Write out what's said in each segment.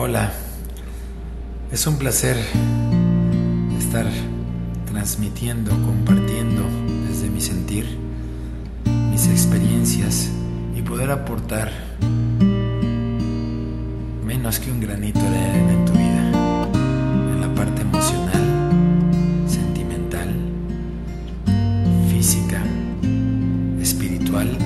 Hola, es un placer estar transmitiendo, compartiendo desde mi sentir mis experiencias y poder aportar menos que un granito de arena en tu vida, en la parte emocional, sentimental, física, espiritual,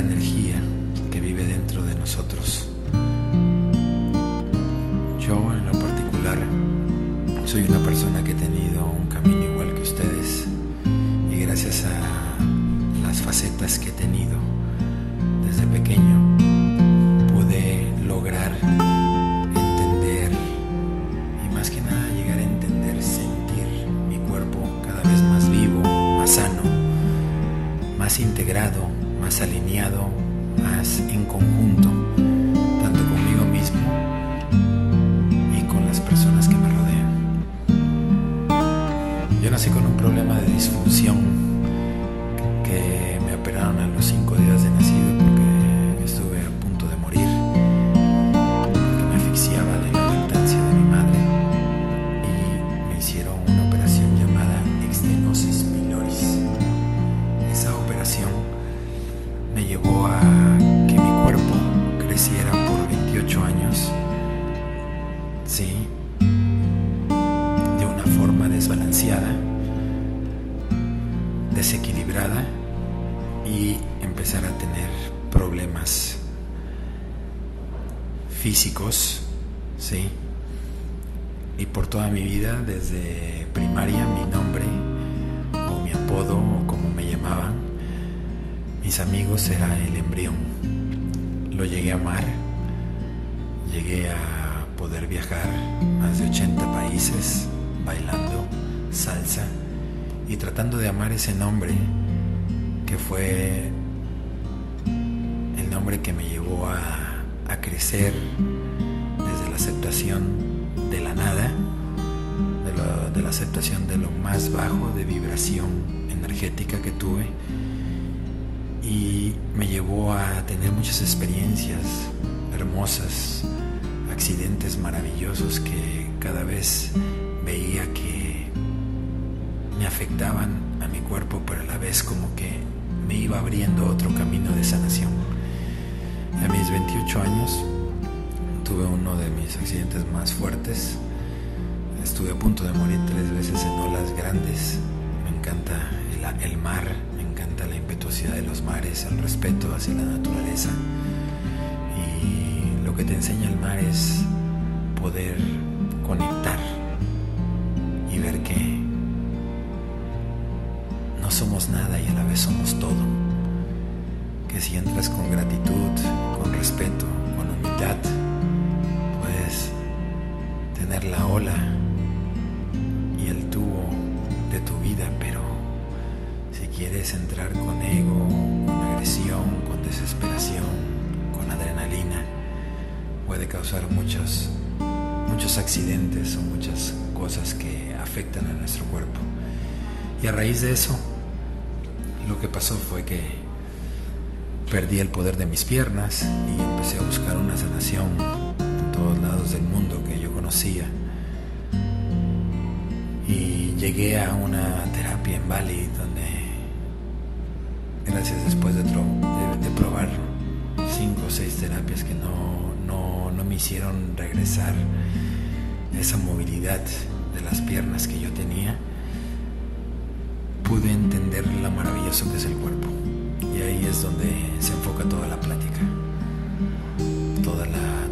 la energía que vive dentro de nosotros. Yo en lo particular soy una persona que he tenido un camino igual que ustedes y gracias a las facetas que he tenido desde pequeño pude lograr entender y más que nada llegar a entender, sentir mi cuerpo cada vez más vivo, más sano, más integrado, más alineado, más en conjunto, tanto conmigo mismo y con las personas que me rodean. Yo nací con un problema de disfunción desequilibrada y empezar a tener problemas físicos, sí. Y por toda mi vida, desde primaria, mi nombre o mi apodo o como me llamaban, mis amigos era el embrión. Lo llegué a amar, llegué a poder viajar más de 80 países bailando salsa y tratando de amar ese nombre que fue el nombre que me llevó a, a crecer desde la aceptación de la nada, de, de la aceptación de lo más bajo de vibración energética que tuve. Y me llevó a tener muchas experiencias hermosas, accidentes maravillosos que cada vez veía que afectaban a mi cuerpo, pero a la vez como que me iba abriendo otro camino de sanación. A mis 28 años tuve uno de mis accidentes más fuertes. Estuve a punto de morir tres veces en olas grandes. Me encanta el, mar, me encanta la impetuosidad de los mares, el respeto hacia la naturaleza. Y lo que te enseña el mar es poder conectar y ver que somos nada y a la vez somos todo. Que si entras con gratitud, con respeto, con humildad, puedes tener la ola y el tubo de tu vida, pero si quieres entrar con ego, con agresión, con desesperación, con adrenalina, puede causar muchos, muchos accidentes o muchas cosas que afectan a nuestro cuerpo. Y a raíz de eso, lo que pasó fue que perdí el poder de mis piernas y empecé a buscar una sanación en todos lados del mundo que yo conocía. Y llegué a una terapia en Bali donde, gracias después de, de probar cinco o seis terapias que no, no, no me hicieron regresar esa movilidad de las piernas que yo tenía, pude entender lo maravilloso que es el cuerpo. Y ahí es donde se enfoca toda la plática, toda la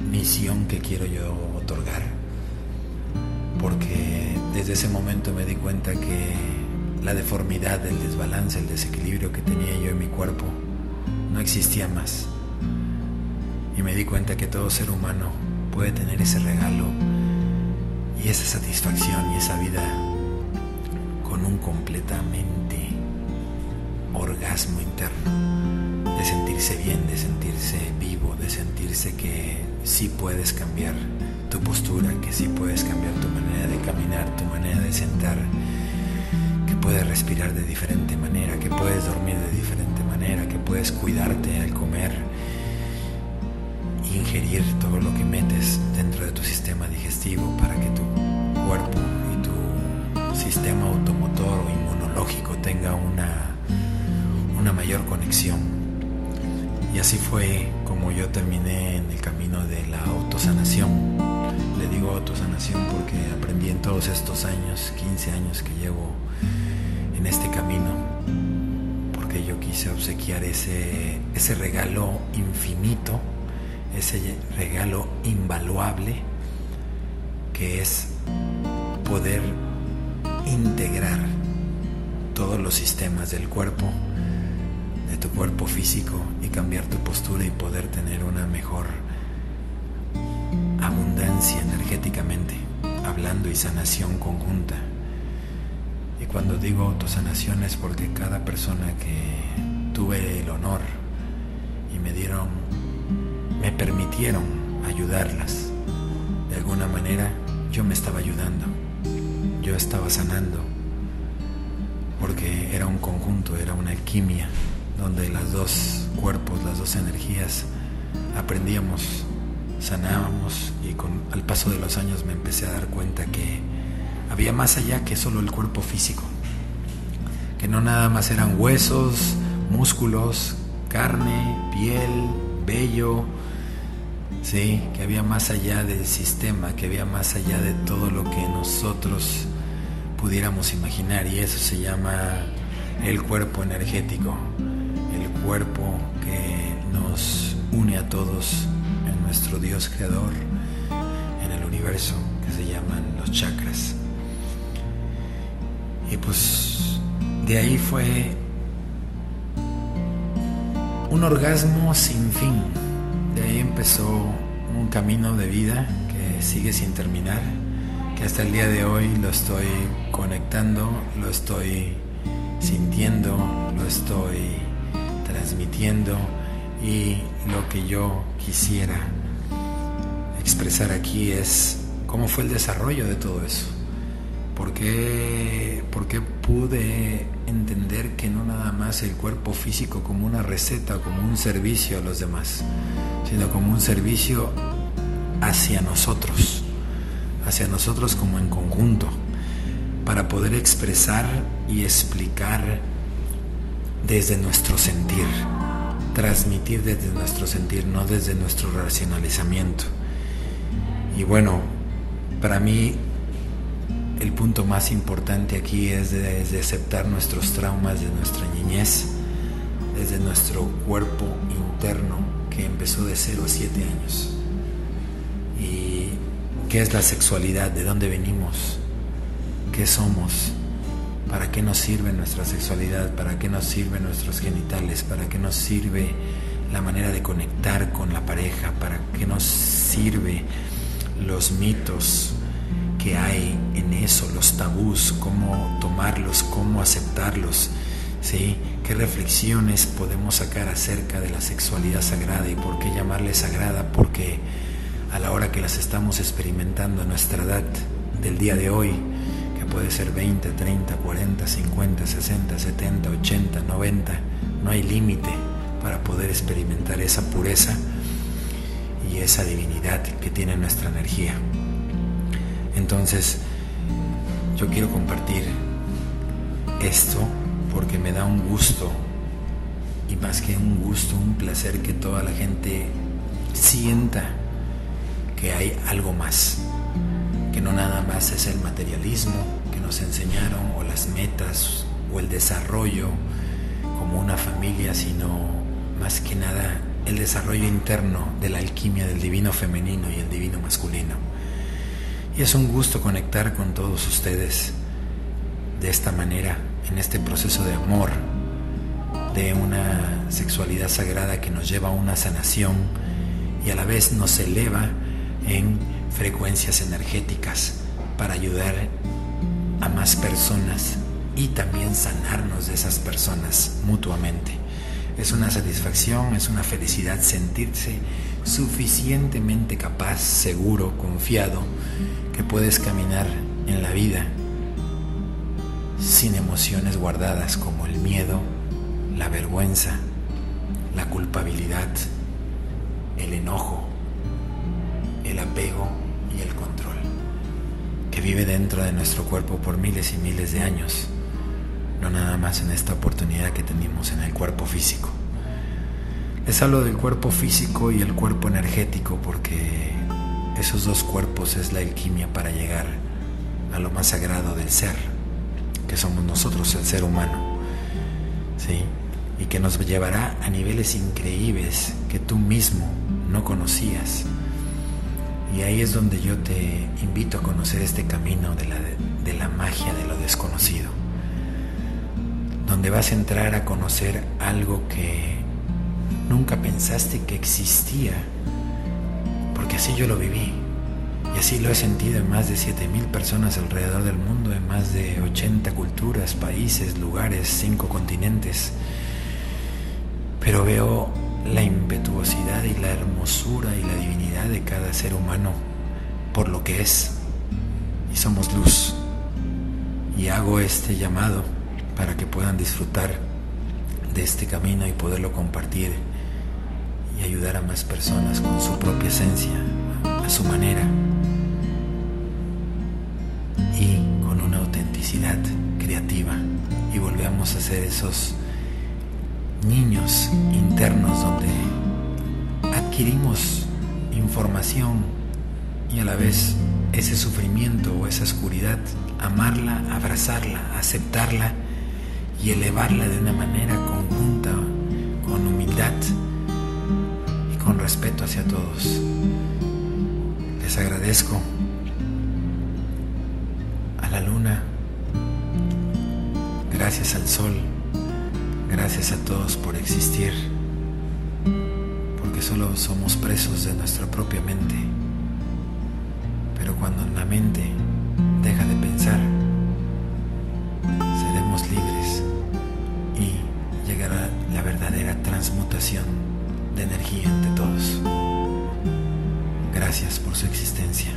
transmisión que quiero yo otorgar. Porque desde ese momento me di cuenta que la deformidad, el desbalance, el desequilibrio que tenía yo en mi cuerpo no existía más. Y me di cuenta que todo ser humano puede tener ese regalo y esa satisfacción y esa vida un completamente. Orgasmo interno, de sentirse bien, de sentirse vivo, de sentirse que sí puedes cambiar tu postura, que sí puedes cambiar tu manera de caminar, tu manera de sentar, que puedes respirar de diferente manera, que puedes dormir de diferente manera, que puedes cuidarte al comer, ingerir todo lo que metes dentro de tu sistema digestivo para que tu cuerpo sistema automotor o inmunológico tenga una, una mayor conexión. Y así fue como yo terminé en el camino de la autosanación. Le digo autosanación porque aprendí en todos estos años, 15 años que llevo en este camino, porque yo quise obsequiar ese, ese regalo infinito ese regalo invaluable que es poder integrar todos los sistemas del cuerpo, de tu cuerpo físico y cambiar tu postura y poder tener una mejor abundancia energéticamente, hablando y sanación conjunta. Y cuando digo autosanación es porque cada persona que tuve el honor y me dieron me permitieron ayudarlas. De alguna manera yo me estaba ayudando, yo estaba sanando, porque era un conjunto, era una alquimia, donde las dos cuerpos, las dos energías aprendíamos, sanábamos y con al paso de los años me empecé a dar cuenta que había más allá que solo el cuerpo físico, que no nada más eran huesos, músculos, carne, piel, vello, ¿sí? que había más allá del sistema, que había más allá de todo lo que nosotros pudiéramos imaginar y eso se llama el cuerpo energético, el cuerpo que nos une a todos en nuestro Dios creador, en el universo, que se llaman los chakras. Y pues de ahí fue un orgasmo sin fin de ahí empezó un camino de vida que sigue sin terminar, que hasta el día de hoy lo estoy conectando, lo estoy sintiendo, lo estoy transmitiendo y lo que yo quisiera expresar aquí es cómo fue el desarrollo de todo eso. ¿Por qué, pude entender que no nada más el cuerpo físico como una receta, como un servicio a los demás, sino como un servicio hacia nosotros, hacia nosotros como en conjunto, para poder expresar y explicar desde nuestro sentir, transmitir desde nuestro sentir, no desde nuestro racionalizamiento. Y bueno, para mí el punto más importante aquí es de, aceptar nuestros traumas de nuestra niñez, desde nuestro cuerpo interno que empezó de 0 a 7 años. ¿Y qué es la sexualidad? ¿De dónde venimos? ¿Qué somos? ¿Para qué nos sirve nuestra sexualidad? ¿Para qué nos sirven nuestros genitales? ¿Para qué nos sirve la manera de conectar con la pareja? ¿Para qué nos sirve los mitos? Que hay en eso, los tabús, cómo tomarlos, cómo aceptarlos, ¿sí? ¿Qué reflexiones podemos sacar acerca de la sexualidad sagrada y por qué llamarle sagrada? Porque a la hora que las estamos experimentando a nuestra edad del día de hoy, que puede ser 20, 30, 40, 50, 60, 70, 80, 90, no hay límite para poder experimentar esa pureza y esa divinidad que tiene nuestra energía. Entonces, yo quiero compartir esto porque me da un gusto y más que un gusto, un placer que toda la gente sienta que hay algo más, que no nada más es el materialismo que nos enseñaron o las metas o el desarrollo como una familia, sino más que nada el desarrollo interno de la alquimia del divino femenino y el divino masculino. Y es un gusto conectar con todos ustedes de esta manera, en este proceso de amor, de una sexualidad sagrada que nos lleva a una sanación y a la vez nos eleva en frecuencias energéticas para ayudar a más personas y también sanarnos de esas personas mutuamente. Es una satisfacción, es una felicidad sentirse suficientemente capaz, seguro, confiado, que puedes caminar en la vida sin emociones guardadas como el miedo, la vergüenza, la culpabilidad, el enojo, el apego y el control, que vive dentro de nuestro cuerpo por miles y miles de años, no nada más en esta oportunidad que tenemos en el cuerpo físico. Les hablo del cuerpo físico y el cuerpo energético porque esos dos cuerpos es la alquimia para llegar a lo más sagrado del ser, que somos nosotros, el ser humano. ¿Sí? Y que nos llevará a niveles increíbles que tú mismo no conocías. Y ahí es donde yo te invito a conocer este camino de la, de la magia de lo desconocido. Donde vas a entrar a conocer algo que nunca pensaste que existía, porque así yo lo viví. Y así lo he sentido en más de 7.000 personas alrededor del mundo, en más de 80 culturas, países, lugares, cinco continentes. Pero veo la impetuosidad y la hermosura y la divinidad de cada ser humano por lo que es. Y somos luz. Y hago este llamado para que puedan disfrutar de este camino y poderlo compartir y ayudar a más personas con su propia esencia, a su manera y con una autenticidad creativa. Y volvemos a ser esos niños internos donde adquirimos información y a la vez ese sufrimiento o esa oscuridad, amarla, abrazarla, aceptarla y elevarla de una manera conjunta, con humildad respeto hacia todos. Les agradezco a la luna, gracias al sol, gracias a todos por existir, porque solo somos presos de nuestra propia mente. Pero cuando la mente deja de pensar, seremos libres y llegará la verdadera transmutación de energía entre todos. Gracias por su existencia.